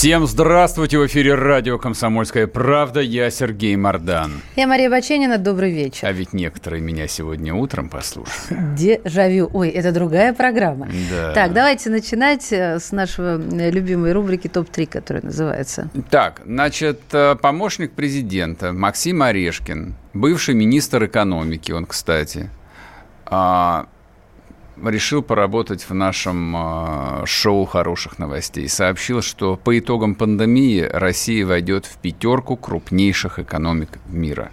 Всем здравствуйте! В эфире радио «Комсомольская правда». Я Сергей Мордан. Я Мария Баченина. Добрый вечер. А ведь некоторые меня сегодня утром послушали. Дежавю. Ой, это другая программа. Да. Так, давайте начинать э, с нашего э, любимой рубрики «Топ-3», которая называется. Так, значит, э, помощник президента Максим Орешкин, бывший министр экономики, он, кстати, а, решил поработать в нашем э, шоу хороших новостей. Сообщил, что по итогам пандемии Россия войдет в пятерку крупнейших экономик мира.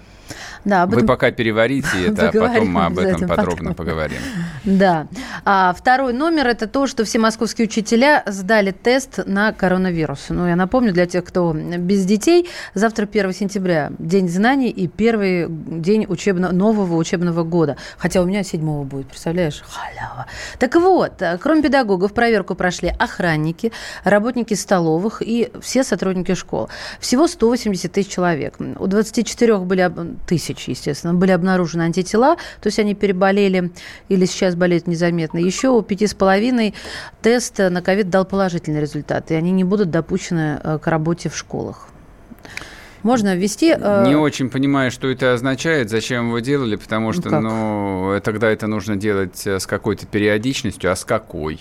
Да, об Вы этом- пока переварите это, а потом мы об этом подробно потом. поговорим. Да. А второй номер – это то, что все московские учителя сдали тест на коронавирус. Ну, я напомню для тех, кто без детей, завтра 1 сентября – День знаний и первый день учебно, нового учебного года. Хотя у меня 7 будет, представляешь? Халява. Так вот, кроме педагогов, проверку прошли охранники, работники столовых и все сотрудники школ. Всего 180 тысяч человек. У 24 были, тысяч, естественно, были обнаружены антитела, то есть они переболели или сейчас болеют незаметно. Еще у пяти с половиной тест на ковид дал положительный результат, и они не будут допущены э, к работе в школах. Можно ввести... э, Не очень понимаю, что это означает, зачем его делали, потому что, как? ну, э, тогда это нужно делать э, с какой-то периодичностью, а с какой?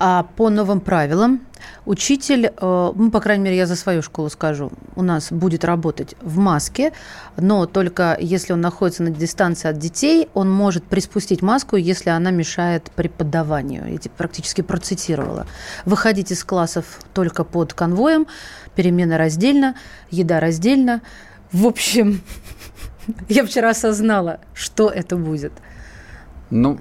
А по новым правилам учитель, э, ну, по крайней мере, я за свою школу скажу, у нас будет работать в маске, но только если он находится на дистанции от детей, он может приспустить маску, если она мешает преподаванию. Я типа практически процитировала. Выходить из классов только под конвоем, перемена раздельно, еда раздельно. В общем, я вчера осознала, что это будет. Ну,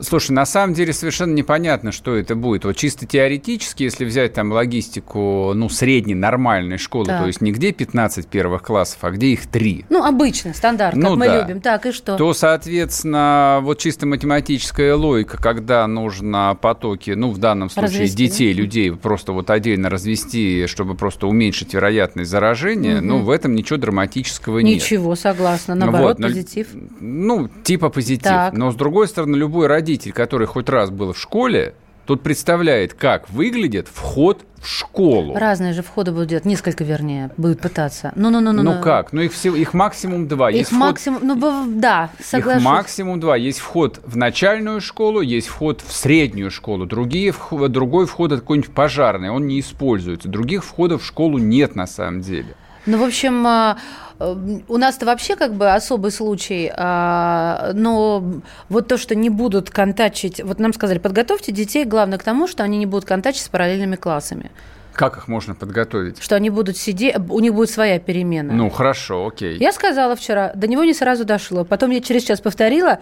слушай, на самом деле совершенно непонятно, что это будет. Вот чисто теоретически, если взять там логистику, ну, средней нормальной школы, Так. то есть не где 15 первых классов, а где их 3, Ну, обычно, стандарт, как Ну мы да. любим. Так, и что? то, соответственно, вот чисто математическая логика, когда нужно потоки, ну, в данном случае Развести, детей, да? людей просто вот отдельно развести, чтобы просто уменьшить вероятность заражения, ну, в этом ничего драматического нет. Ничего, согласна. Наоборот, вот, но- позитив. Ну, типа позитив. Так. Но, с другой стороны, любой родитель, который хоть раз был в школе, тут представляет, как выглядит вход в школу. Разные же входы будут делать, несколько, вернее, будут пытаться. Ну, ну, ну, ну. Ну как? Ну их, всего, их максимум два. Их есть вход- максимум, ну, б- да, соглашусь. Их максимум два. Есть вход в начальную школу, есть вход в среднюю школу. Другие, другой вход это какой-нибудь пожарный, он не используется. Других входов в школу нет на самом деле. Ну, в общем, а, у нас-то вообще как бы особый случай, а, но вот то, что не будут контачить, вот нам сказали, подготовьте детей, главное к тому, что они не будут контачить с параллельными классами, Как их можно подготовить? что они будут сидеть, у них будет своя перемена. Ну, хорошо, окей. Я сказала вчера, до него не сразу дошло, потом я через час повторила,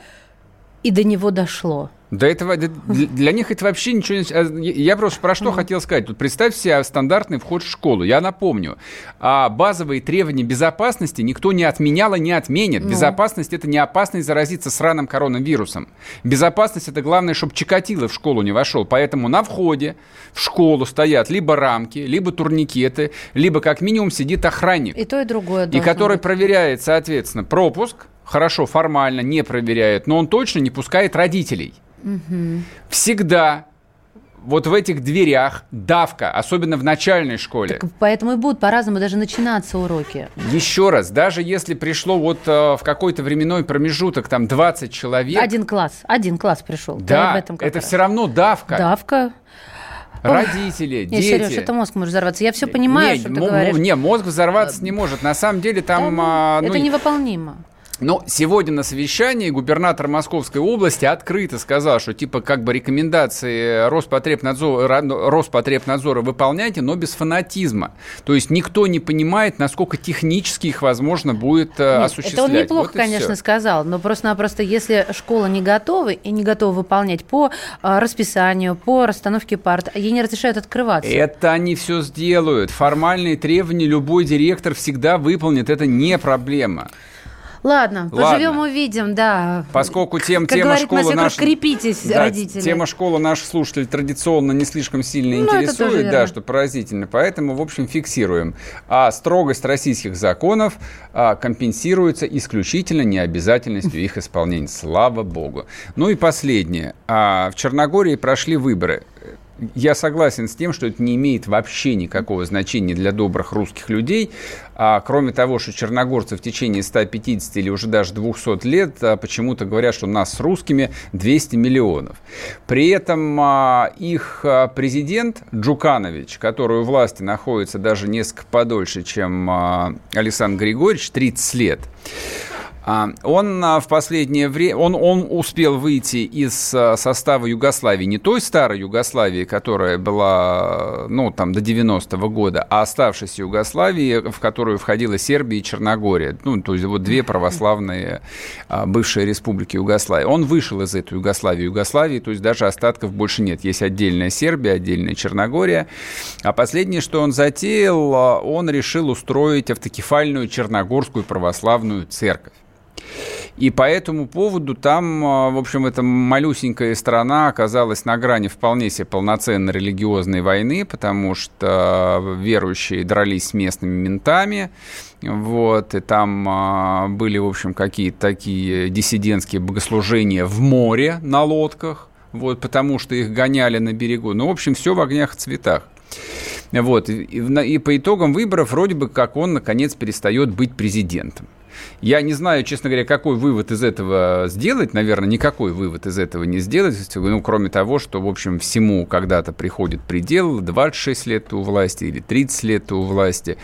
и до него дошло. До этого, для для них это вообще ничего не... а, Я просто про что хотел сказать. Тут представь себе стандартный вход в школу. Я напомню, а базовые требования безопасности никто не отменял и не отменит. Ну. Безопасность – это не опасность заразиться сраным коронавирусом. Безопасность – это главное, чтобы Чикатило в школу не вошел. Поэтому на входе в школу стоят либо рамки, либо турникеты, либо как минимум сидит охранник. И то, и другое И который быть. проверяет, соответственно, пропуск, хорошо, формально, не проверяет, но он точно не пускает родителей. Всегда вот в этих дверях давка, особенно в начальной школе. Так поэтому и будут по-разному даже начинаться уроки. Еще раз, даже если пришло вот э, в какой-то временной промежуток там 20 человек, Один класс, один класс пришел. Да, об этом это раз. все равно давка. Давка. Родители, Не, дети. Сереж, это мозг может взорваться. Я все понимаю, не, что ты мо- говоришь. мо- не, мозг взорваться не может. На самом деле Да, там... ну, а, ну, это невыполнимо. Но сегодня на совещании губернатор Московской области открыто сказал, что типа как бы рекомендации Роспотребнадзора, Роспотребнадзора выполняйте, но без фанатизма. То есть никто не понимает, насколько технически их возможно будет э, Нет, осуществлять. Это он неплохо, вот конечно, все. сказал, но просто-напросто, если школа не готова и не готова выполнять по э, расписанию, по расстановке парт, ей не разрешают открываться. Это они все сделают. Формальные требования любой директор всегда выполнит. Это не проблема. Ладно, поживем увидим, да. Поскольку тем, как тема школы наша... крепитесь, да, родители. Тема школы наших слушателей традиционно не слишком сильно ну, интересует, да, что поразительно. Поэтому, в общем, фиксируем. А строгость российских законов а, компенсируется исключительно необязательностью их исполнения. Слава богу. Ну и последнее. А, в Черногории прошли выборы я согласен с тем, что это не имеет вообще никакого значения для добрых русских людей. А, кроме того, что черногорцы в течение 150 или уже даже 200 лет а, почему-то говорят, что нас с русскими 200 миллионов. При этом а, их а, президент Джуканович, который у власти находится даже несколько подольше, чем Александр Григорьевич, 30 лет, он а, в последнее время, он, он успел выйти из а, состава Югославии, не той старой Югославии, которая была, ну, там, до 90-го года, а оставшейся Югославии, в которую входила Сербия и Черногория, ну, то есть вот две православные бывшие республики Югославии. Он вышел из этой Югославии, Югославии, то есть даже остатков больше нет. Есть отдельная Сербия, отдельная Черногория. А последнее, что он затеял, он решил устроить автокефальную черногорскую православную церковь. И по этому поводу там, а, в общем, эта малюсенькая страна оказалась на грани вполне себе полноценной религиозной войны, потому что верующие дрались с местными ментами, вот, и там а, были, в общем, какие-то такие диссидентские богослужения в море на лодках, вот, потому что их гоняли на берегу. Ну, в общем, все в огнях и цветах. Вот, и, и, и по итогам выборов вроде бы как он, наконец, перестает быть президентом. Я не знаю, честно говоря, какой вывод из этого сделать. Наверное, никакой вывод из этого не сделать. Ну, кроме того, что, в общем, всему когда-то приходит предел. 26 лет у власти или 30 лет у власти.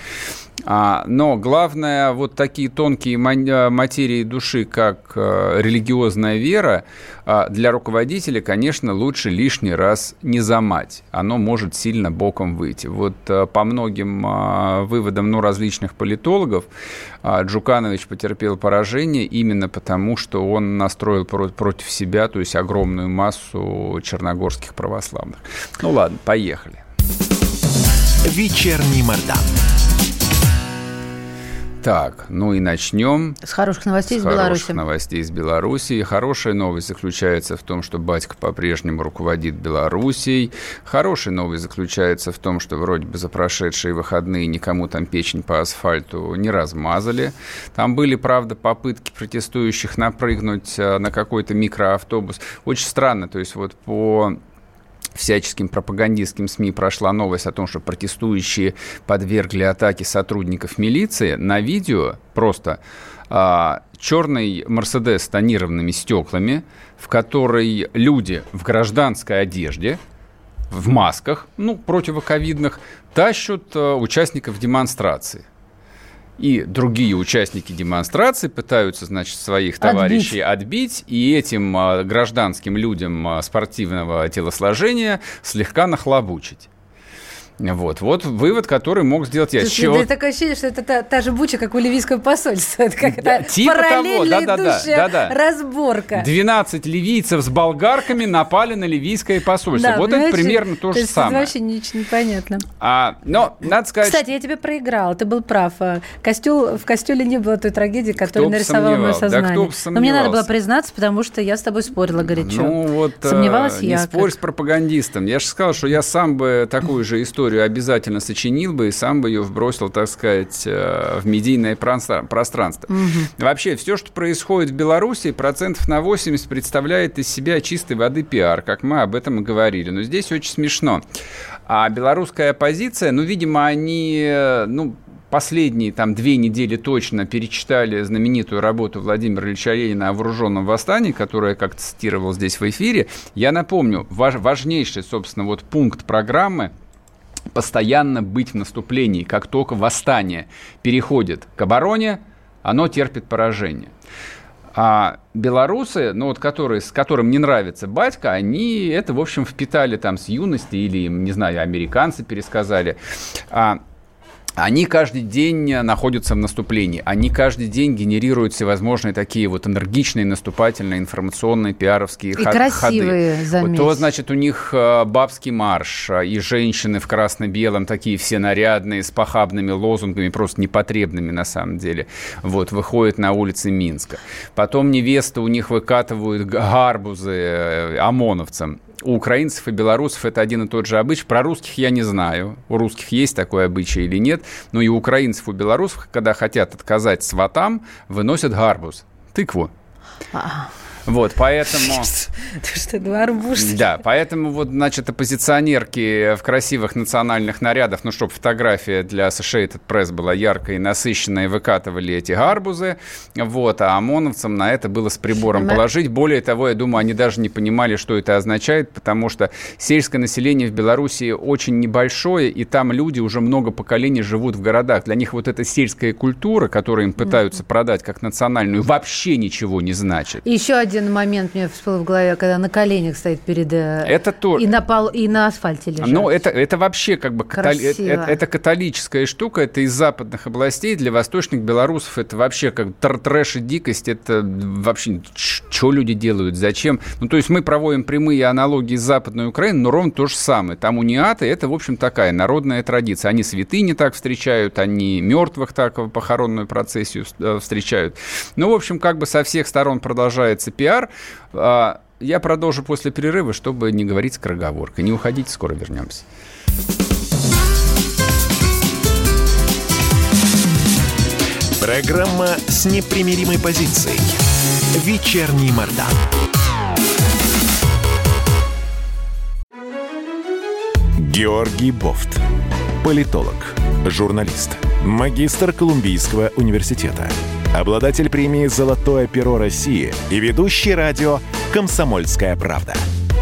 А, но главное, вот такие тонкие а, материи души, как а, религиозная вера, а, для руководителя, конечно, лучше лишний раз не замать. Оно может сильно боком выйти. Вот а, по многим а, выводам ну, различных политологов а, Джуканович потерпел поражение именно потому, что он настроил против себя, то есть огромную массу черногорских православных. Ну ладно, поехали. Вечерний Мордан. Так, ну и начнем. С хороших новостей с из Беларуси. хороших новостей из Беларуси. Хорошая новость заключается в том, что батька по-прежнему руководит Белоруссией. Хорошая новость заключается в том, что вроде бы за прошедшие выходные никому там печень по асфальту не размазали. Там были, правда, попытки протестующих напрыгнуть э, на какой-то микроавтобус. Очень странно, то есть вот по всяческим пропагандистским СМИ прошла новость о том, что протестующие подвергли атаке сотрудников милиции. На видео просто а, черный Мерседес с тонированными стеклами, в которой люди в гражданской одежде, в масках, ну, противоковидных, тащут а, участников демонстрации и другие участники демонстрации пытаются, значит, своих товарищей отбить, отбить и этим а, гражданским людям а, спортивного телосложения слегка нахлобучить. Вот, вот вывод, который мог сделать я. Слушай, чего... такое ощущение, что это та, та же буча, как у ливийского посольства. Это как да, типа параллельно того, да, да, да, да, разборка. 12 ливийцев с болгарками напали на ливийское посольство. Да, вот это примерно то, то же самое. Это вообще ничего непонятно. А, но надо сказать... Кстати, я тебе проиграл, ты был прав. Костюл, в костюле не было той трагедии, которую нарисовал мое сознание. Да, но мне надо было признаться, потому что я с тобой спорила горячо. Ну вот, Сомневалась а, я. Не спорь как... с пропагандистом. Я же сказал, что я сам бы такую же историю историю обязательно сочинил бы и сам бы ее вбросил, так сказать, э, в медийное пространство. Угу. Вообще, все, что происходит в Беларуси, процентов на 80 представляет из себя чистой воды пиар, как мы об этом и говорили. Но здесь очень смешно. А белорусская оппозиция, ну, видимо, они, э, ну, последние там две недели точно перечитали знаменитую работу Владимира Ильича Ленина о вооруженном восстании, которую я как-то цитировал здесь в эфире. Я напомню, важ, важнейший, собственно, вот пункт программы постоянно быть в наступлении. Как только восстание переходит к обороне, оно терпит поражение. А белорусы, ну вот которые, с которым не нравится батька, они это, в общем, впитали там с юности или, не знаю, американцы пересказали. А они каждый день находятся в наступлении. Они каждый день генерируют всевозможные такие вот энергичные, наступательные, информационные, пиаровские и красивые, ходы. Заметь. То, значит, у них э, бабский марш, э, и женщины в красно-белом, такие все нарядные, с похабными лозунгами, просто непотребными на самом деле, вот, выходят на улицы Минска. Потом невесты у них выкатывают гарбузы э, ОМОНовцам у украинцев и белорусов это один и тот же обычай. Про русских я не знаю, у русских есть такой обычай или нет, но и у украинцев, у белорусов, когда хотят отказать сватам, выносят гарбуз, тыкву. А. Вот, поэтому... Что, два арбуз? Да, поэтому вот, значит, оппозиционерки в красивых национальных нарядах, ну, чтобы фотография для Associated Press была яркая и насыщенная, выкатывали эти арбузы, вот, а ОМОНовцам на это было с прибором положить. Более того, я думаю, они даже не понимали, что это означает, потому что сельское население в Беларуси очень небольшое, и там люди уже много поколений живут в городах. Для них вот эта сельская культура, которую им пытаются продать как национальную, вообще ничего не значит. Еще один один момент мне всплыл в голове, когда на коленях стоит перед... Э, это то... И на, пол, и на асфальте лежит. Ну, это, это вообще как бы... Католи... Это, это католическая штука, это из западных областей. Для восточных белорусов это вообще как тр трэш и дикость. Это вообще... Что люди делают? Зачем? Ну, то есть мы проводим прямые аналогии с Западной Украиной, но ровно то же самое. Там униаты – это, в общем, такая народная традиция. Они святыни так встречают, они мертвых так похоронную процессию э, встречают. Ну, в общем, как бы со всех сторон продолжается пиар. А, я продолжу после перерыва, чтобы не говорить скороговоркой. Не уходите, скоро вернемся. Программа с непримиримой позицией. Вечерний Мордан. Георгий Бофт. Политолог, журналист, магистр Колумбийского университета – обладатель премии «Золотое перо России» и ведущий радио «Комсомольская правда».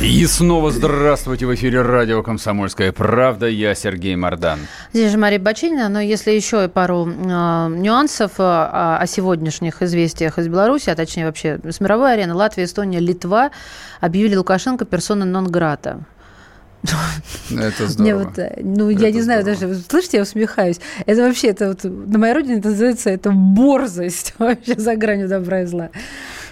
И снова здравствуйте в эфире радио «Комсомольская правда». Я Сергей Мордан. Здесь же Мария Бачинина. Но если еще пару э, нюансов э, о сегодняшних известиях из Беларуси, а точнее вообще с мировой арены, Латвия, Эстония, Литва объявили Лукашенко персона нон-грата. Это здорово. Вот, э, ну, это я не знаю даже, слышите, я усмехаюсь. Это вообще, это вот, на моей родине это называется, это борзость вообще за гранью добра и зла.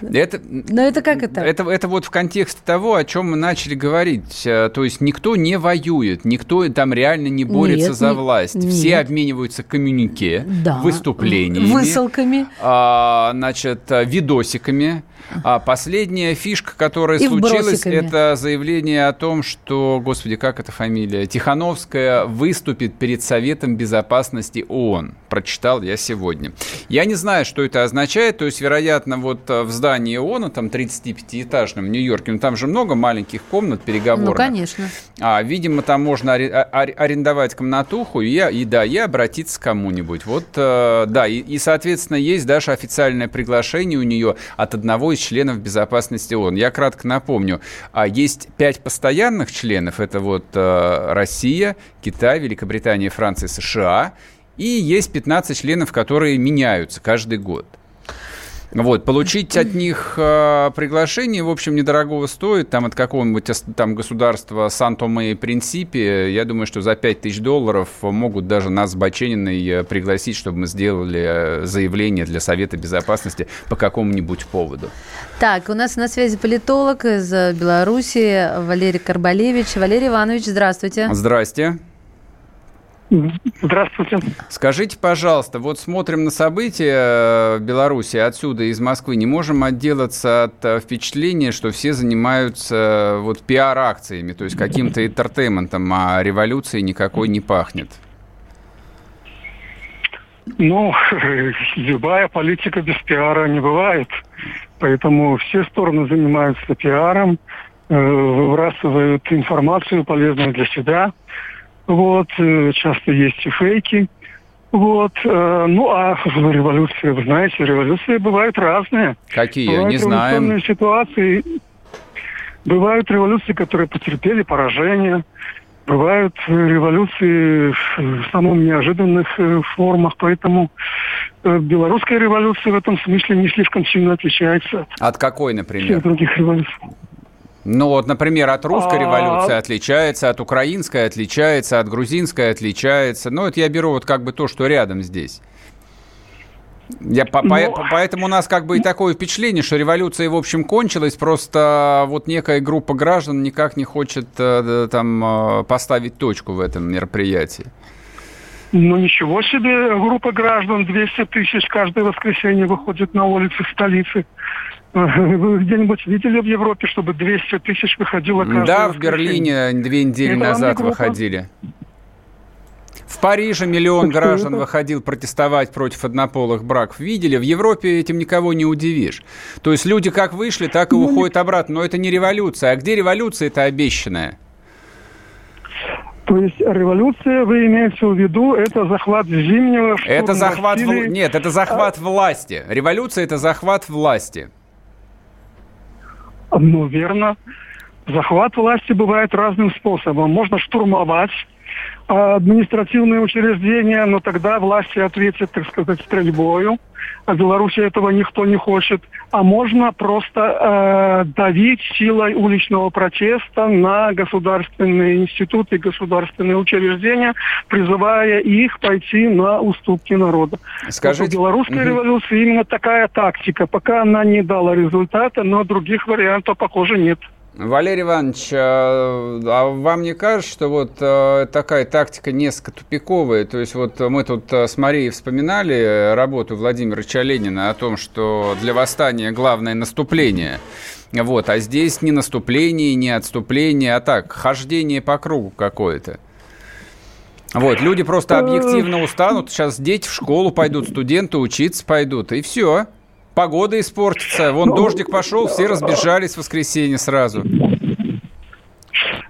Это, Но это как это? это? Это вот в контексте того, о чем мы начали говорить. Э, то есть никто не воюет, никто там реально не борется нет, за власть. Нет. Все обмениваются коммюнике, да. выступлениями. Высылками. А, значит, э, видосиками. А последняя фишка, которая и случилась, это заявление о том, что, господи, как эта фамилия, Тихановская выступит перед Советом Безопасности ООН. Прочитал я сегодня. Я не знаю, что это означает. То есть, вероятно, вот в здании ООН, там 35-этажном в Нью-Йорке, ну там же много маленьких комнат переговорных. Ну, конечно. А, видимо, там можно а, арендовать комнатуху и, и да, и обратиться к кому-нибудь. Вот, э, да, и, и, соответственно, есть даже официальное приглашение у нее от одного из членов безопасности ООН. Я кратко напомню, а есть пять постоянных членов, это вот э, Россия, Китай, Великобритания, Франция, США, и есть 15 членов, которые меняются каждый год. Вот, получить от них э, приглашение, в общем, недорогого стоит, там от какого-нибудь там государства Сан-Томе и Принципе, я думаю, что за 5 тысяч долларов могут даже нас с Бачениной э, пригласить, чтобы мы сделали э, заявление для Совета Безопасности по какому-нибудь поводу. Так, у нас на связи политолог из Беларуси Валерий Карбалевич. Валерий Иванович, здравствуйте. Здрасте. Здравствуйте. Скажите, пожалуйста, вот смотрим на события в Беларуси отсюда, из Москвы. Не можем отделаться от э, впечатления, что все занимаются э, вот пиар-акциями, то есть каким-то интертейментом, а революции никакой не пахнет. Ну, любая политика без пиара не бывает. Поэтому все стороны занимаются пиаром, э, выбрасывают информацию полезную для себя. Вот, э, часто есть и фейки. Вот, э, ну а революции, вы знаете, революции бывают разные. Какие? Бывают Не знаем. ситуации. Бывают революции, которые потерпели поражение. Бывают революции в самых неожиданных э, формах, поэтому белорусская революция в этом смысле не слишком сильно отличается От какой, от например? всех других революций. Ну вот, например, от русской А- революции отличается, от украинской отличается, от грузинской отличается. Ну, это я беру вот как бы то, что рядом здесь. Я по- по- Ну- поэтому у нас как бы и такое впечатление, что революция, в общем, кончилась, просто вот некая группа граждан никак не хочет э, там э, поставить точку в этом мероприятии. Ну ничего себе, группа граждан, 200 тысяч каждое воскресенье выходит на улицы столицы. Вы где-нибудь видели в Европе, чтобы 200 тысяч выходило каждое Да, в? Берлине две недели Это назад выходили. В Париже миллион граждан это- выходил протестовать против однополых браков. Видели? В Европе этим никого не удивишь. То есть люди как вышли, так и Ну, уходят обратно. Но это не революция. А где революция это обещанная? То есть революция, вы имеете в виду, это захват зимнего... Это захват... Нет, это захват власти. Революция это захват власти. Ну, верно. Захват власти бывает разным способом. Можно штурмовать административные учреждения, но тогда власти ответят, так сказать, стрельбою. А Беларуси этого никто не хочет. А можно просто э, давить силой уличного протеста на государственные институты, государственные учреждения, призывая их пойти на уступки народа. Скажите... Вот у белорусской Мгм. революции именно такая тактика. Пока она не дала результата, но других вариантов, похоже, нет. Валерий Иванович, а а вам не кажется, что вот э, такая тактика несколько тупиковая? То есть вот мы тут э, с Марией вспоминали работу Владимира Ленина о том, что для восстания главное наступление. Вот, а здесь не наступление, не отступление, а так, хождение по кругу какое-то. Вот, люди просто объективно устанут, сейчас дети в школу пойдут, студенты учиться пойдут, и все. Погода испортится. Вон дождик пошел, все разбежались в воскресенье сразу.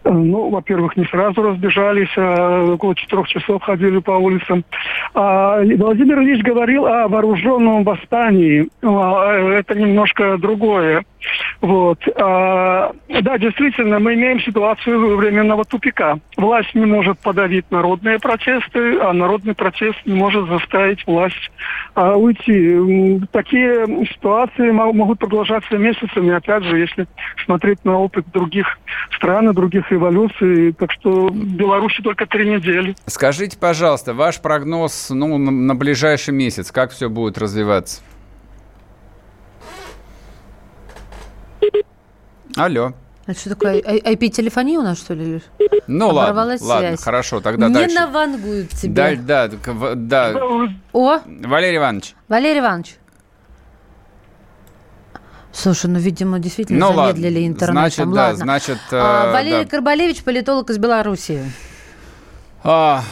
Э, Ну, во-первых, не сразу разбежались, а около четырех часов ходили по улицам. А, Владимир Ильич говорил о вооруженном восстании. А, Это немножко другое. Вот. А, Да, действительно, мы имеем ситуацию временного тупика. Власть не может подавить народные протесты, а народный протест не может заставить власть а, уйти. Такие ситуации мо- могут продолжаться месяцами, опять же, если смотреть на опыт других стран и других революций. Так что Беларуси только три недели. Скажите, пожалуйста, ваш прогноз ну, на ближайший месяц, как все будет развиваться? Алло. Это что такое? IP-телефония у нас, что ли? Ну ладно, Оборвалась ладно, связь. хорошо, тогда не дальше. навангуют тебе. Да, да, да. О, Валерий Иванович, Валерий Иванович. Слушай, ну, видимо, действительно ну ладно, замедлили интернет. значит, там. да, Ладно. значит... А, э, Валерий да. Карбалевич, политолог из Белоруссии. А,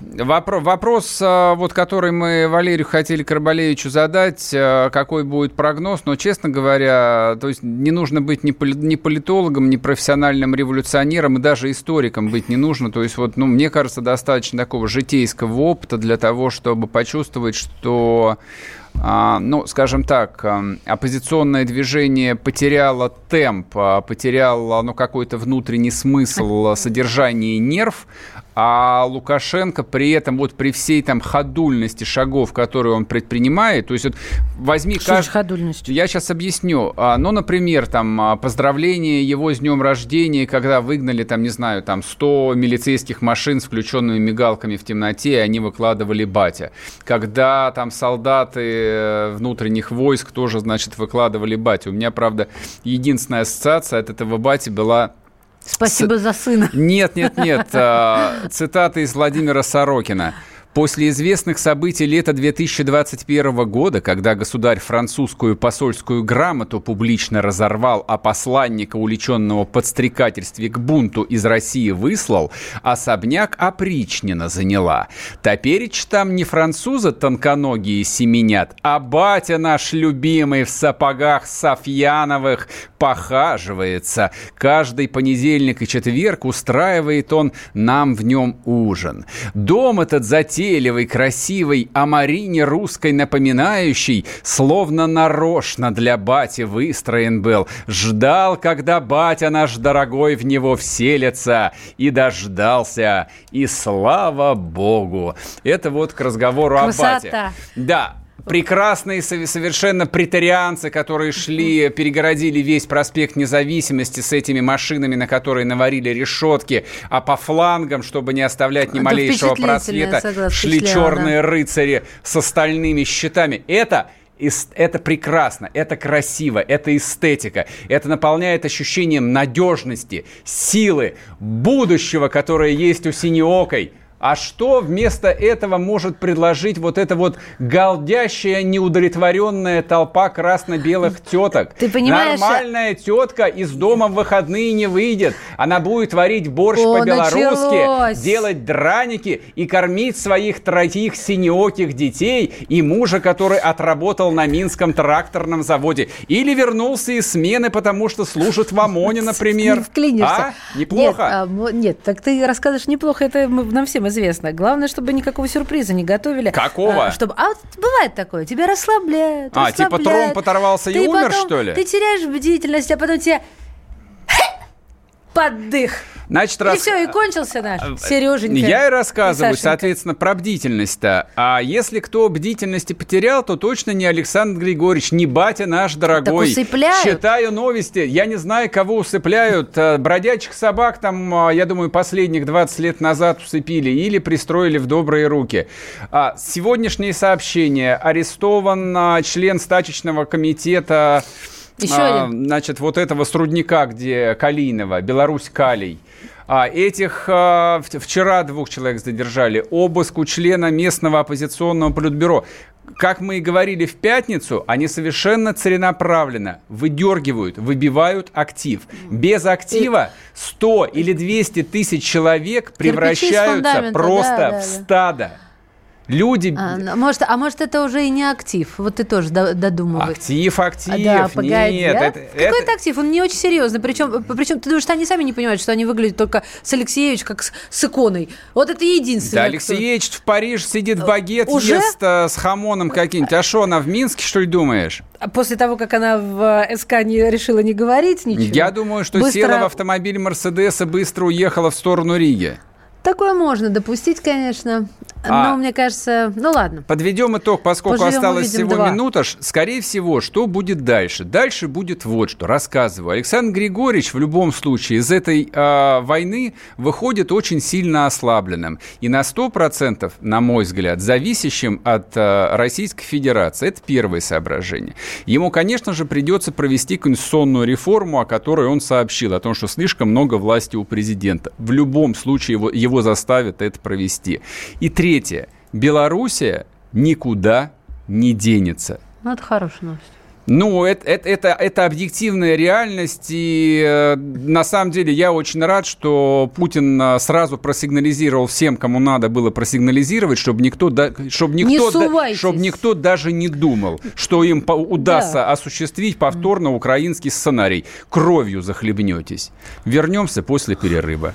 вопро- вопрос, а, вот, который мы Валерию хотели Карбалевичу задать, а, какой будет прогноз, но, честно говоря, то есть не нужно быть ни, поли- ни политологом, ни профессиональным революционером, и даже историком быть не нужно. То есть, вот, ну, мне кажется, достаточно такого житейского опыта для того, чтобы почувствовать, что а, ну, скажем так, а, оппозиционное движение потеряло темп, а, потеряло ну, какой-то внутренний смысл, содержание нерв, а Лукашенко при этом, вот при всей там ходульности шагов, которые он предпринимает, то есть вот возьми... Что кажд- же ходульностью? я сейчас объясню. А, Ну, например, там а, поздравление его с днем рождения, когда выгнали, там, не знаю, там 100 милицейских машин с включенными мигалками в темноте, и они выкладывали батя. Когда там солдаты э, внутренних войск тоже, значит, выкладывали батя. У меня, правда, единственная ассоциация от этого бати была Спасибо за сына. нет, нет, нет. а, Цитата из Владимира Сорокина. После известных событий лета 2021 года, когда государь французскую посольскую грамоту публично разорвал, а посланника, увлеченного подстрекательстве к бунту из России выслал, особняк опричнина заняла. Топеречь там не французы тонконогие семенят, а батя наш любимый в сапогах Софьяновых похаживается. Каждый понедельник и четверг устраивает он нам в нем ужин. Дом этот затем затейливый, красивый, о Марине русской напоминающий, словно нарочно для бати выстроен был. Ждал, когда батя наш дорогой в него вселится, и дождался, и слава богу. Это вот к разговору Красота. о бате. Да, прекрасные совершенно претарианцы, которые шли, перегородили весь проспект Независимости с этими машинами, на которые наварили решетки, а по флангам, чтобы не оставлять ни малейшего просвета, согласна, шли черные да. рыцари с остальными щитами. Это это прекрасно, это красиво, это эстетика, это наполняет ощущением надежности, силы, будущего, которое есть у синеокой. А что вместо этого может предложить вот эта вот галдящая, неудовлетворенная толпа красно-белых теток? Ты понимаешь? Нормальная тетка из дома в выходные не выйдет. Она будет варить борщ по-белорусски, делать драники и кормить своих троих синеоких детей и мужа, который отработал на Минском тракторном заводе. Или вернулся из смены, потому что служит в ОМОНе, например. Не А? Неплохо? Нет, а, нет, так ты рассказываешь неплохо, это нам всем известно. Главное, чтобы никакого сюрприза не готовили. Какого? А, чтобы... а вот бывает такое, тебя расслабляют, А, типа расслабляют. типа тромб оторвался ты и умер, потом, что ли? Ты теряешь бдительность, а потом тебе поддых. Значит, и рас... все, и кончился наш а, Сереженька. Я и рассказываю, и соответственно, про бдительность-то. А если кто бдительности потерял, то точно не Александр Григорьевич, не батя наш дорогой. Так усыпляют. Читаю новости, я не знаю, кого усыпляют. Э, бродячих собак там, э, я думаю, последних 20 лет назад усыпили или пристроили в добрые руки. А, сегодняшнее сообщение. Арестован а, член стачечного комитета еще а, один. Значит, вот этого срудника, где Калинова, Беларусь Калий. А этих а, вчера двух человек задержали. Обыск у члена местного оппозиционного политбюро. Как мы и говорили в пятницу, они совершенно целенаправленно выдергивают, выбивают актив. Без актива 100 или 200 тысяч человек превращаются просто да, да, в стадо. Люди... А, может, а может, это уже и не актив? Вот ты тоже додумываешь. Актив, актив. Да, погоди. Нет, а? это, Какой это... актив? Он не очень серьезный. Причем, причем ты думаешь, что они сами не понимают, что они выглядят только с Алексеевич как с, с иконой. Вот это единственное. Да, Алексеевич кто... в Париж сидит в багет, уже? ест а, с хамоном каким-нибудь. А что, она в Минске, что ли, думаешь? А после того, как она в э, СК не решила не говорить ничего? Я думаю, что быстро... села в автомобиль Мерседеса, быстро уехала в сторону Риги. Такое можно допустить, конечно. А, Но мне кажется, ну ладно. Подведем итог, поскольку Поживем, осталось всего два. минута. Скорее всего, что будет дальше? Дальше будет вот что. Рассказываю. Александр Григорьевич в любом случае из этой э, войны выходит очень сильно ослабленным. И на 100%, на мой взгляд, зависящим от э, Российской Федерации. Это первое соображение. Ему, конечно же, придется провести конституционную реформу, о которой он сообщил, о том, что слишком много власти у президента. В любом случае его, его заставят это провести. И третье Третье. Белоруссия никуда не денется. Ну, это хорошая новость. Ну, это, это, это, это объективная реальность, и э, на самом деле я очень рад, что Путин э, сразу просигнализировал всем, кому надо было просигнализировать, чтобы никто, да, чтобы никто, да, чтобы никто даже не думал, что им по, удастся да. осуществить повторно украинский сценарий. Кровью захлебнетесь. Вернемся после перерыва.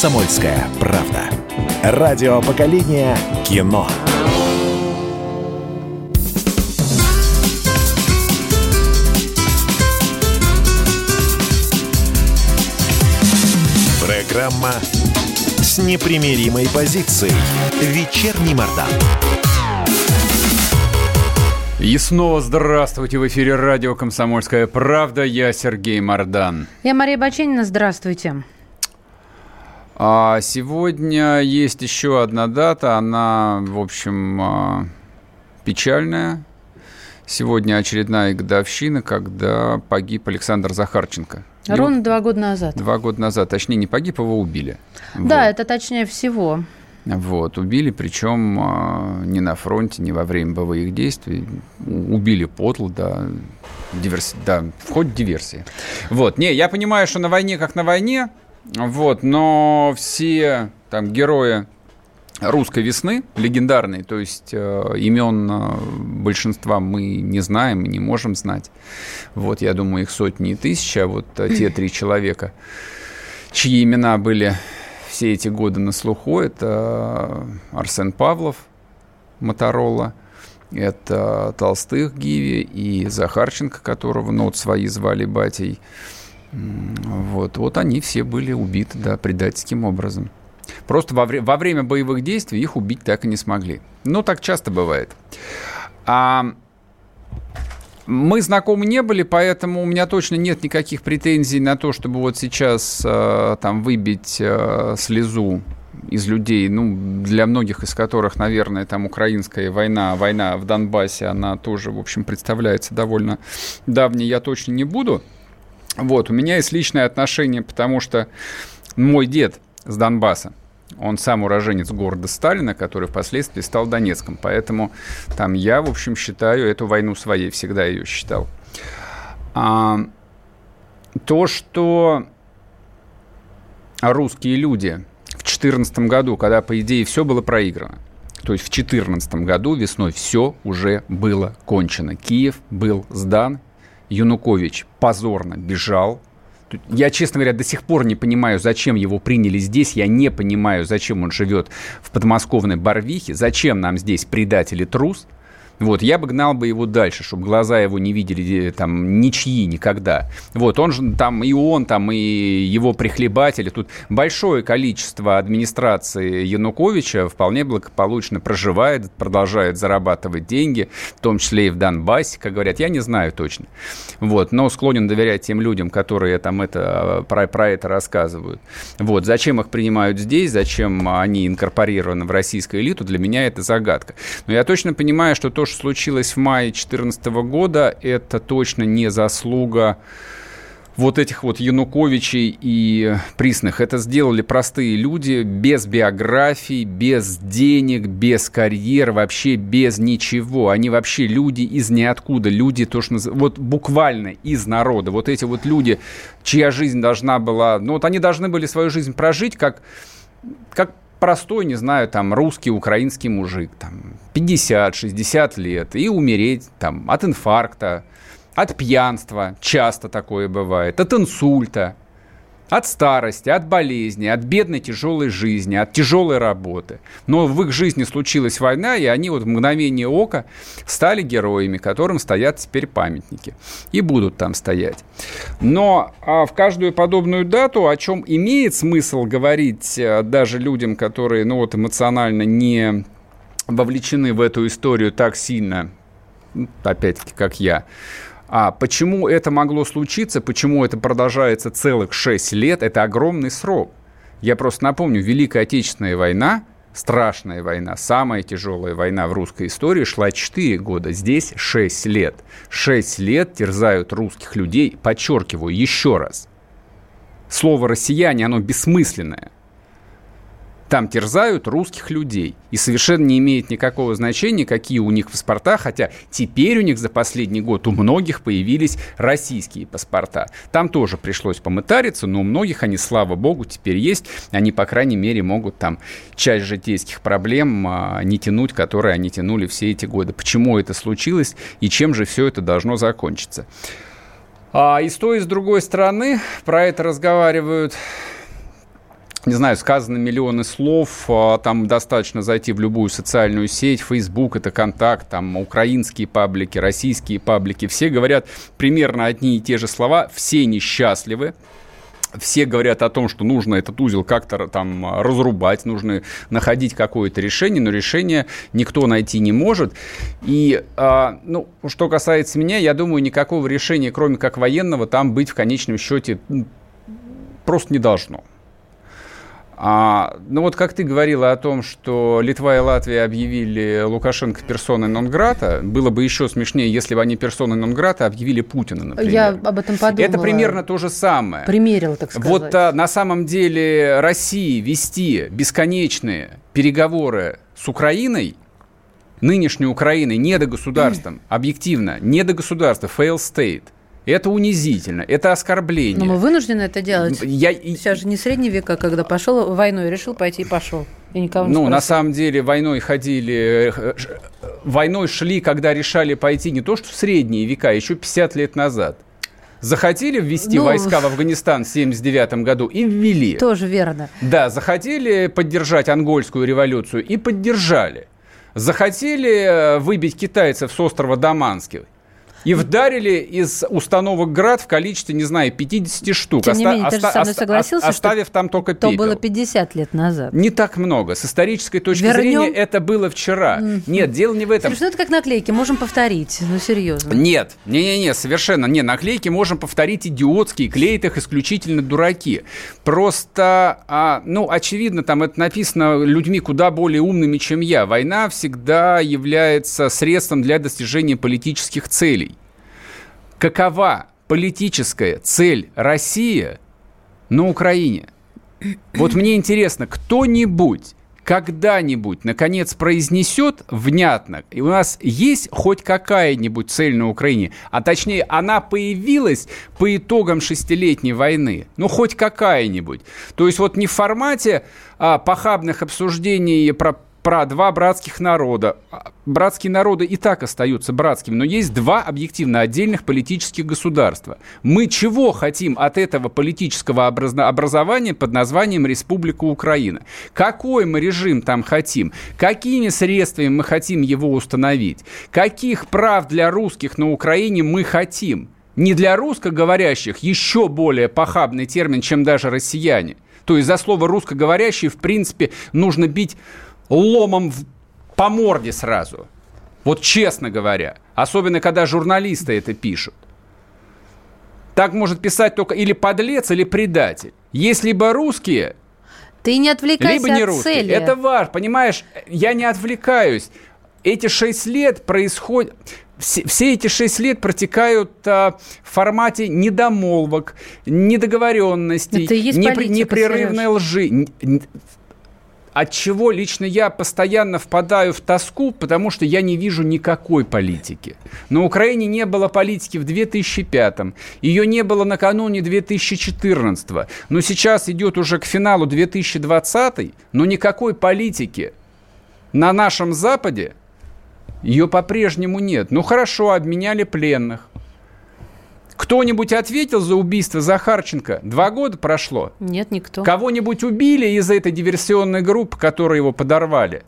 «Комсомольская правда». Радио поколения кино. Программа с непримиримой позицией. Вечерний Мордан. И снова здравствуйте. В эфире радио «Комсомольская правда». Я Сергей Мордан. Я Мария Баченина. Здравствуйте. А сегодня есть еще одна дата. Она, в общем, а, печальная. Сегодня очередная годовщина, когда погиб Александр Захарченко. Ровно два года назад. Два года назад. Точнее, не погиб, его убили. Да, вот. это точнее всего. Вот, убили, причем э, не на фронте, не во время боевых действий. Убили подло, да, диверси... да, в ходе диверсии. Вот, не, я понимаю, что на войне как на войне, вот, но все там герои русской весны, легендарные, то есть э, имен э, большинства мы не знаем, не можем знать. Вот, я думаю, их сотни и тысячи, а вот э, те три человека, чьи имена были все эти годы на слуху, это Арсен Павлов, Моторола, это Толстых Гиви и Захарченко, которого ну, вот свои звали батей. Вот, вот они все были убиты, да, предательским образом. Просто во, вре- во время боевых действий их убить так и не смогли. Ну, так часто бывает. А мы знакомы не были, поэтому у меня точно нет никаких претензий на то, чтобы вот сейчас э, там выбить э, слезу из людей, ну, для многих из которых, наверное, там украинская война, война в Донбассе, она тоже, в общем, представляется довольно давней, я точно не буду. Вот, у меня есть личное отношение, потому что мой дед с Донбасса, он сам уроженец города Сталина, который впоследствии стал Донецком. Поэтому там я, в общем, считаю эту войну своей, всегда ее считал. А, то, что русские люди в 2014 году, когда, по идее, все было проиграно, то есть в 2014 году весной все уже было кончено. Киев был сдан, Янукович позорно бежал, я, честно говоря, до сих пор не понимаю, зачем его приняли здесь. Я не понимаю, зачем он живет в подмосковной Барвихе. Зачем нам здесь предатель и трус. Вот, я бы гнал бы его дальше, чтобы глаза его не видели там ничьи никогда. Вот, он же там, и он там, и его прихлебатели. Тут большое количество администрации Януковича вполне благополучно проживает, продолжает зарабатывать деньги, в том числе и в Донбассе, как говорят. Я не знаю точно. Вот, но склонен доверять тем людям, которые там это, про, про это рассказывают. Вот, зачем их принимают здесь, зачем они инкорпорированы в российскую элиту, для меня это загадка. Но я точно понимаю, что то, что случилось в мае 2014 года, это точно не заслуга вот этих вот Януковичей и Присных. Это сделали простые люди без биографий, без денег, без карьер, вообще без ничего. Они вообще люди из ниоткуда, люди то, что вот буквально из народа. Вот эти вот люди, чья жизнь должна была, ну вот они должны были свою жизнь прожить как, как простой, не знаю, там, русский, украинский мужик, там, 50-60 лет, и умереть, там, от инфаркта, от пьянства, часто такое бывает, от инсульта, от старости, от болезни, от бедной тяжелой жизни, от тяжелой работы. Но в их жизни случилась война, и они вот в мгновение ока стали героями, которым стоят теперь памятники. И будут там стоять. Но а в каждую подобную дату, о чем имеет смысл говорить а, даже людям, которые ну, вот, эмоционально не вовлечены в эту историю так сильно, опять-таки, как я, а почему это могло случиться, почему это продолжается целых 6 лет, это огромный срок. Я просто напомню, Великая Отечественная война, страшная война, самая тяжелая война в русской истории шла 4 года, здесь 6 лет. 6 лет терзают русских людей, подчеркиваю еще раз. Слово «россияне», оно бессмысленное. Там терзают русских людей. И совершенно не имеет никакого значения, какие у них паспорта, хотя теперь у них за последний год у многих появились российские паспорта. Там тоже пришлось помытариться, но у многих они, слава богу, теперь есть. Они, по крайней мере, могут там часть житейских проблем а, не тянуть, которые они тянули все эти годы. Почему это случилось и чем же все это должно закончиться? А, и с той, и с другой стороны про это разговаривают не знаю, сказано миллионы слов, а, там достаточно зайти в любую социальную сеть, Facebook, это контакт, там украинские паблики, российские паблики, все говорят примерно одни и те же слова, все несчастливы, все говорят о том, что нужно этот узел как-то там разрубать, нужно находить какое-то решение, но решение никто найти не может. И, а, ну, что касается меня, я думаю, никакого решения, кроме как военного, там быть в конечном счете просто не должно. А, ну вот как ты говорила о том, что Литва и Латвия объявили Лукашенко персоной нон-грата, было бы еще смешнее, если бы они персоной нон-грата объявили Путина, например. Я об этом подумала. Это примерно то же самое. Примерил, так сказать. Вот а, на самом деле России вести бесконечные переговоры с Украиной, нынешней Украиной, не до государством, объективно, не до государства, fail state – это унизительно, это оскорбление. Но мы вынуждены это делать. Я... Сейчас же не средние века, когда пошел войной, решил пойти и пошел. И никого не ну, спросил. на самом деле, войной ходили, э, войной шли, когда решали пойти не то, что в средние века, еще 50 лет назад. Захотели ввести ну, войска в Афганистан в 79 году и ввели. Тоже верно. Да, захотели поддержать ангольскую революцию и поддержали. Захотели э, выбить китайцев с острова Даманский и вдарили из установок «Град» в количестве, не знаю, 50 штук. Тем не менее, оста- ты же со мной согласился, оставив что там только пепел. То было 50 лет назад. Не так много. С исторической точки Вернем? зрения это было вчера. Mm-hmm. Нет, дело не в этом. Слушай, ну это как наклейки, можем повторить. Ну, серьезно. Нет, не-не-не, совершенно. Не, наклейки можем повторить идиотские, клеят их исключительно дураки. Просто, а, ну, очевидно, там это написано людьми куда более умными, чем я. Война всегда является средством для достижения политических целей какова политическая цель России на Украине? Вот мне интересно, кто-нибудь когда-нибудь, наконец, произнесет внятно, и у нас есть хоть какая-нибудь цель на Украине, а точнее, она появилась по итогам шестилетней войны, ну, хоть какая-нибудь. То есть вот не в формате а, похабных обсуждений про про два братских народа. Братские народы и так остаются братскими, но есть два объективно отдельных политических государства. Мы чего хотим от этого политического образования под названием Республика Украина? Какой мы режим там хотим? Какими средствами мы хотим его установить? Каких прав для русских на Украине мы хотим? Не для русскоговорящих еще более похабный термин, чем даже россияне. То есть за слово русскоговорящий, в принципе, нужно бить ломом в, по морде сразу. Вот честно говоря. Особенно, когда журналисты это пишут. Так может писать только или подлец, или предатель. Есть либо русские, ты не отвлекайся либо не русские. Цели. Это важно, понимаешь? Я не отвлекаюсь. Эти шесть лет происходят... Все, все эти шесть лет протекают а, в формате недомолвок, недоговоренностей, непри, непрерывной лжи от чего лично я постоянно впадаю в тоску, потому что я не вижу никакой политики. На Украине не было политики в 2005-м, ее не было накануне 2014 но сейчас идет уже к финалу 2020 но никакой политики на нашем Западе ее по-прежнему нет. Ну хорошо, обменяли пленных. Кто-нибудь ответил за убийство Захарченко? Два года прошло. Нет, никто. Кого-нибудь убили из этой диверсионной группы, которые его подорвали?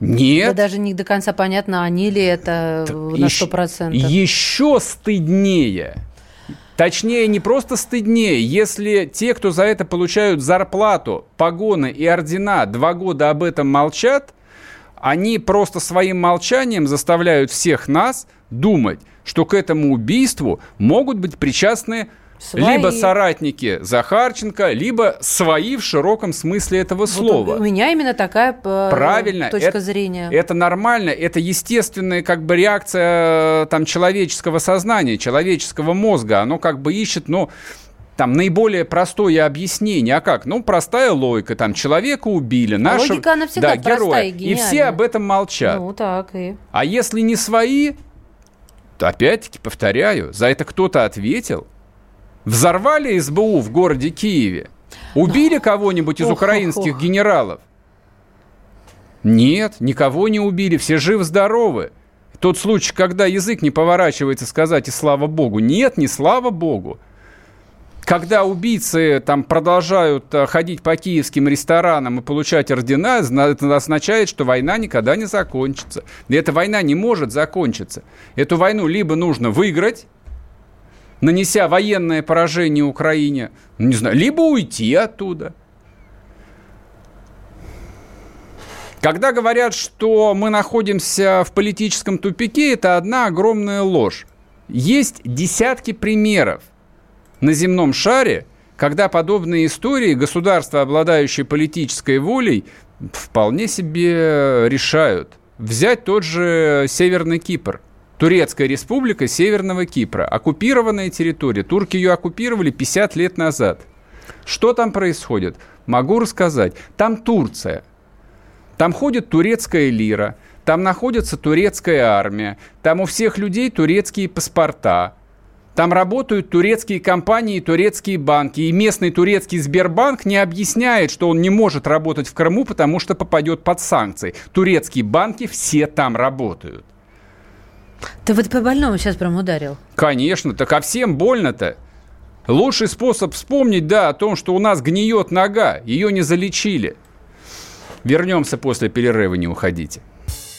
Нет. Да даже не до конца понятно, они ли это так на сто процентов. Еще стыднее. Точнее, не просто стыднее, если те, кто за это получают зарплату, погоны и ордена, два года об этом молчат, они просто своим молчанием заставляют всех нас думать, что к этому убийству могут быть причастны Свои. Либо соратники Захарченко, либо свои в широком смысле этого слова. Вот у меня именно такая э, Правильно, точка это, зрения. Это нормально, это естественная как бы реакция э, там, человеческого сознания, человеческого мозга. Оно как бы ищет, ну, там наиболее простое объяснение. А как? Ну, простая логика. Там человека убили. Наша, Логика, она всегда да, героя. И, и все об этом молчат. Ну, так и... А если не свои, опять-таки, повторяю, за это кто-то ответил. Взорвали СБУ в городе Киеве. Убили кого-нибудь из украинских генералов? Нет, никого не убили, все живы-здоровы. Тот случай, когда язык не поворачивается сказать и слава богу. Нет, не слава богу. Когда убийцы там продолжают э, ходить по киевским ресторанам и получать ордена, это означает, что война никогда не закончится. И эта война не может закончиться. Эту войну либо нужно выиграть, нанеся военное поражение Украине, ну, не знаю, либо уйти оттуда. Когда говорят, что мы находимся в политическом тупике, это одна огромная ложь. Есть десятки примеров на земном шаре, когда подобные истории государства, обладающие политической волей, вполне себе решают. Взять тот же Северный Кипр. Турецкая республика Северного Кипра. Оккупированная территория. Турки ее оккупировали 50 лет назад. Что там происходит? Могу рассказать. Там Турция. Там ходит турецкая лира, там находится турецкая армия, там у всех людей турецкие паспорта, там работают турецкие компании и турецкие банки. И местный турецкий Сбербанк не объясняет, что он не может работать в Крыму, потому что попадет под санкции. Турецкие банки все там работают. Ты вот по больному сейчас прям ударил. Конечно, так а всем больно-то. Лучший способ вспомнить, да, о том, что у нас гниет нога, ее не залечили. Вернемся после перерыва, не уходите.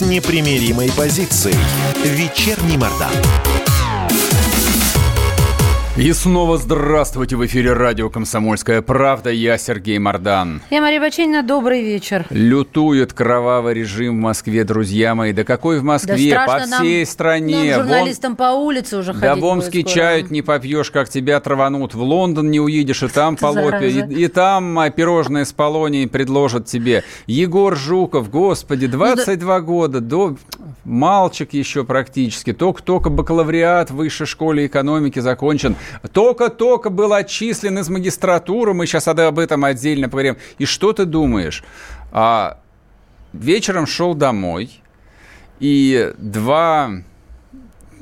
с непримиримой позицией. Вечерний Мордан. И снова здравствуйте в эфире радио «Комсомольская правда». Я Сергей Мордан. Я Мария Баченина. Добрый вечер. Лютует кровавый режим в Москве, друзья мои. Да какой в Москве? Да По всей нам, стране. Нам, журналистам Вон... по улице уже ходить Да в Омске чают не попьешь, как тебя траванут. В Лондон не уедешь, и там полопи. И, и там а, пирожные с полонией предложат тебе. Егор Жуков, господи, 22 ну, да... года, до... мальчик еще практически. Только-только бакалавриат в высшей школе экономики закончен. Только-только был отчислен из магистратуры, мы сейчас об этом отдельно поговорим. И что ты думаешь? А, вечером шел домой, и два...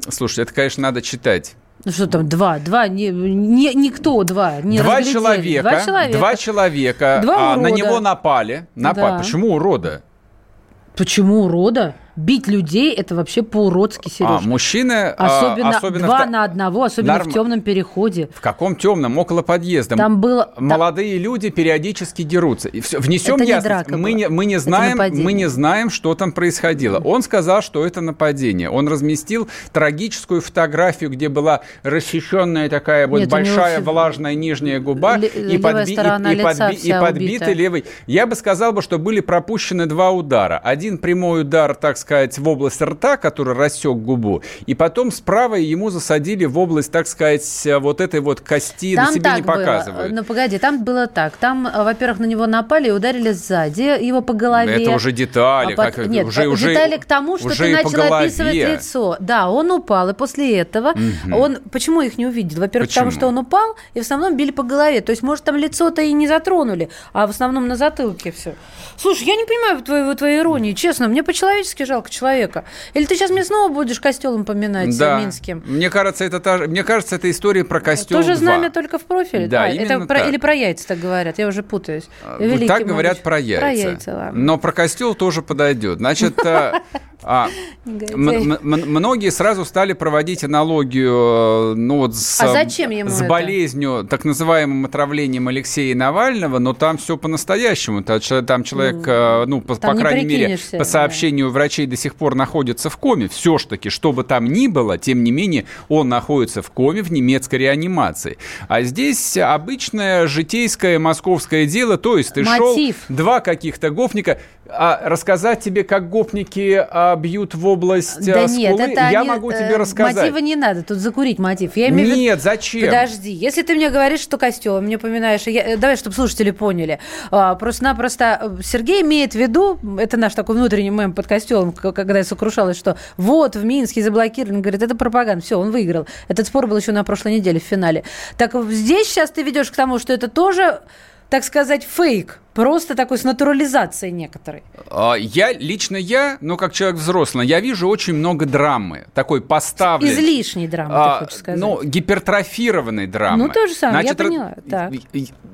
Слушай, это, конечно, надо читать. Ну что там, два, два, не, не, никто, два, не два человека, два человека, два человека, два а, на него напали. напали. Да. Почему урода? Почему урода? Бить людей это вообще по-уродски, Сереж. А, мужчины... А, особенно, особенно два в... на одного, особенно Норм... в темном переходе. В каком темном? Около подъезда. Там было... Молодые там... люди периодически дерутся. И все, внесем это ясность. Не мы, не, мы, не знаем, мы не знаем, что там происходило. Он сказал, что это нападение. Он разместил трагическую фотографию, где была расчищенная такая вот Нет, большая него... влажная нижняя губа Л- и, подби... и, и, подби... и подбитый левый. Я бы сказал, бы, что были пропущены два удара. Один прямой удар, так сказать, сказать, в область рта, который рассек губу, и потом справа ему засадили в область, так сказать, вот этой вот кости, там на себе не показывают. Ну, погоди, там было так. Там, во-первых, на него напали и ударили сзади, его по голове. Это уже детали. А под... как... Нет, уже, уже, детали к тому, что ты начал описывать лицо. Да, он упал, и после этого угу. он... Почему их не увидел? Во-первых, потому что он упал, и в основном били по голове. То есть, может, там лицо-то и не затронули, а в основном на затылке все. Слушай, я не понимаю твоей, твоей иронии, честно. Мне по-человечески жалко человека. Или ты сейчас мне снова будешь костелом поминать да. Минским? Мне кажется, это та, мне кажется, это история про костел Тоже знамя только в профиле? Да, а, именно это про, Или про яйца так говорят? Я уже путаюсь. А, Великий так говорят про яйца. Про яйца, ладно. Но про костел тоже подойдет. Значит, э, а, многие сразу стали проводить аналогию э, ну, вот с, а зачем ему с болезнью, так называемым отравлением Алексея Навального, но там все по-настоящему. Там человек, ну, ну по, по крайней мере, по сообщению да. врачей до сих пор находится в коме. Все ж таки, что бы там ни было, тем не менее, он находится в коме в немецкой реанимации. А здесь обычное житейское московское дело, то есть ты Мотив. шел, два каких-то гофника, а рассказать тебе, как гопники а, а, бьют в область Да а, нет, скулы, это я они, могу э, тебе рассказать. Мотива не надо, тут закурить мотив. Я имею Нет, зачем? Подожди, если ты мне говоришь, что костюм, мне поминаешь, я- э, давай, чтобы слушатели поняли. А, Просто-напросто э, Сергей имеет в виду, это наш такой внутренний мем под костелом, к- когда я сокрушалась, что вот в Минске заблокировали, говорит, это пропаганда, все, он выиграл. Этот спор был еще на прошлой неделе в финале. Так здесь сейчас ты ведешь к тому, что это тоже, так сказать, фейк, просто такой с натурализацией некоторой. А, Я, лично я, ну, как человек взрослый, я вижу очень много драмы, такой поставленной. Излишней драмы, А, ты хочешь сказать. Ну, гипертрофированной драмы. Ну, то же самое, я ра- поняла, так.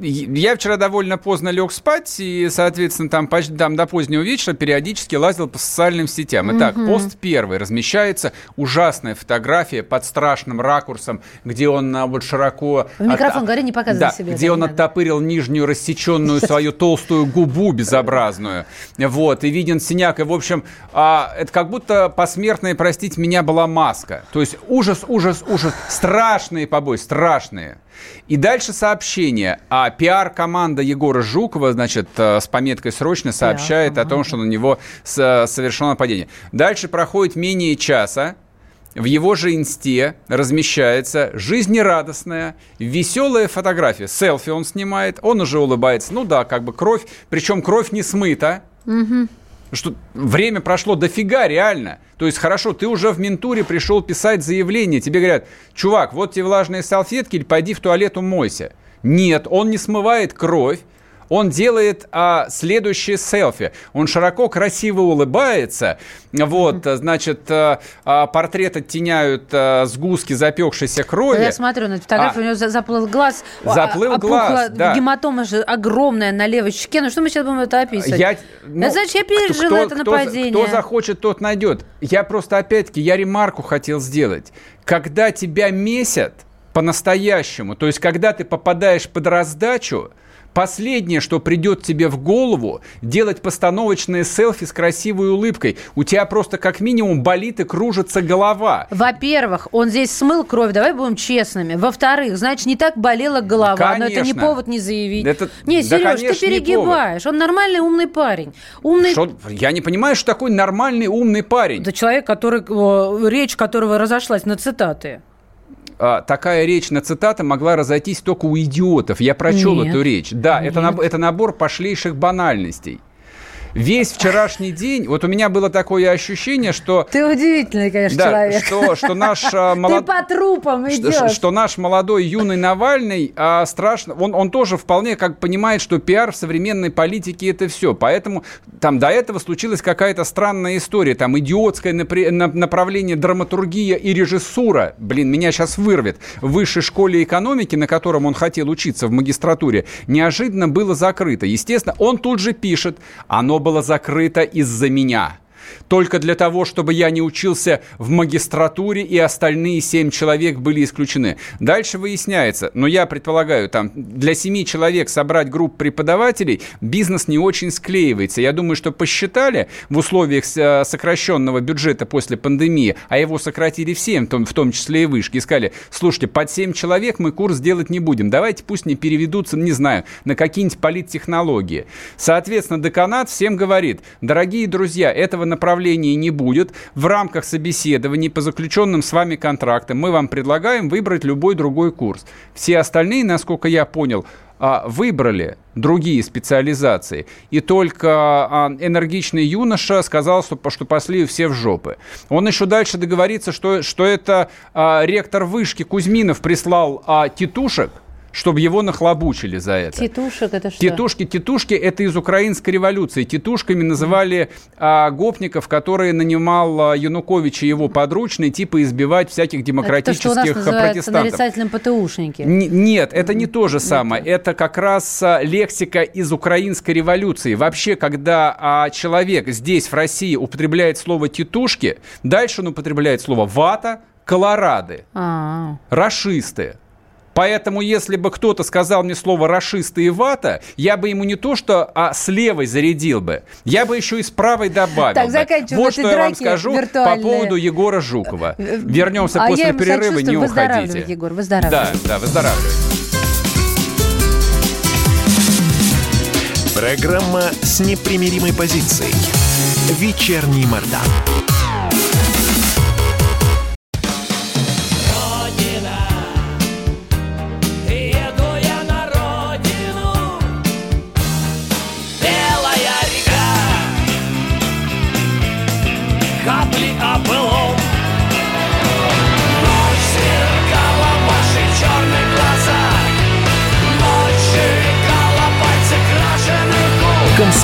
Я вчера довольно поздно лег спать, и, соответственно, там, почти, там до позднего вечера периодически лазил по социальным сетям. Итак, пост первый. Размещается ужасная фотография под страшным ракурсом, где он а, вот широко... В микрофон отта- говори, не показывай да, себе, Где он надо. оттопырил нижнюю рассеченную свою толстую губу безобразную. Вот, и виден синяк. И, в общем, а, это как будто посмертная, простите меня, была маска. То есть ужас, ужас, ужас. Страшные побои, страшные. И дальше сообщение. А пиар-команда Егора Жукова, значит, э, с пометкой «Срочно» сообщает о том, что на него с- совершено нападение. Дальше проходит менее часа. В его же инсте размещается жизнерадостная, веселая фотография. Селфи он снимает, он уже улыбается. Ну да, как бы кровь, причем кровь не смыта. Что время прошло дофига, реально. То есть, хорошо, ты уже в ментуре пришел писать заявление. Тебе говорят, чувак, вот тебе влажные салфетки, или пойди в туалет умойся. Нет, он не смывает кровь. Он делает а, следующее селфи. Он широко, красиво улыбается. Вот, значит, а, а, портрет оттеняют а, сгустки запекшейся крови. Я смотрю на фотографию, А. у него за- заплыл глаз. Заплыл а- опухла глаз, да. Гематома же огромная на левой щеке. Ну что мы сейчас будем это описывать? Я, ну, значит, я кто- пережила кто- это кто- нападение. Кто захочет, тот найдет. Я просто, опять-таки, я ремарку хотел сделать. Когда тебя месят по-настоящему, то есть когда ты попадаешь под раздачу, Последнее, что придет тебе в голову, делать постановочные селфи с красивой улыбкой. У тебя просто как минимум болит и кружится голова. Во-первых, он здесь смыл кровь, давай будем честными. Во-вторых, значит, не так болела голова, но это не Конечно. повод не заявить. Это- не, да, Сереж, ты конечно, не перегибаешь. Он нормальный умный парень. Умный Что- я не понимаю, что такой нормальный умный парень. Это человек, который, речь которого разошлась на цитаты. А, такая речь на цитаты могла разойтись только у идиотов. Я прочел Нет. эту речь. Да, это, Нет. наб- это набор пошлейших банальностей. Весь вчерашний день, вот у меня было такое ощущение, что, Ты удивительный, конечно, да, человек. что, что наш а, Ты молод- по трупам что, идешь. что наш молодой юный Навальный а, страшно, он, он тоже вполне как понимает, что пиар в современной политике это все. Поэтому там до этого случилась какая-то странная история, там идиотское напри- на- направление драматургия и режиссура. Блин, меня сейчас вырвет. В высшей школе экономики, на котором он хотел учиться в магистратуре, неожиданно было закрыто. Естественно, он тут же пишет, оно было закрыто из-за меня. Только для того, чтобы я не учился в магистратуре, и остальные семь человек были исключены. Дальше выясняется, но я предполагаю, там для семи человек собрать группу преподавателей бизнес не очень склеивается. Я думаю, что посчитали в условиях э, сокращенного бюджета после пандемии, а его сократили всем, в том, числе и вышки, и сказали, слушайте, под семь человек мы курс делать не будем, давайте пусть не переведутся, не знаю, на какие-нибудь политтехнологии. Соответственно, деканат всем говорит, дорогие друзья, этого направления не будет. В рамках собеседований по заключенным с вами контрактам мы вам предлагаем выбрать любой другой курс. Все остальные, насколько я понял, а, выбрали другие специализации. И только а, энергичный юноша сказал, что, что пошли все в жопы. Он еще дальше договорится, что, что это а, ректор вышки Кузьминов прислал титушек, чтобы его нахлобучили за это. Титушек, это что? Титушки, титушки – это из украинской революции. Титушками называли а, гопников, которые нанимал а, Янукович и его подручные, типа избивать всяких Это то, что у демократических нас а, протестантов. нарицательным ПТУшники. Н- Нет, это не то же самое. Это как раз а, лексика из украинской революции. Вообще, когда а, человек здесь, в России, употребляет слово «титушки», дальше он употребляет слово «вата», «колорады», А, «рашисты». Поэтому, если бы кто-то сказал мне слово «рашисты» и «вата», я бы ему не то что а с левой зарядил бы, я бы еще и с правой добавил Так, бы. Вот что я вам скажу по поводу Егора Жукова. Вернемся а после перерыва, не уходите. Егор, выздоравливай. Да, да, выздоравливай. Программа с непримиримой позицией. Вечерний Мордан.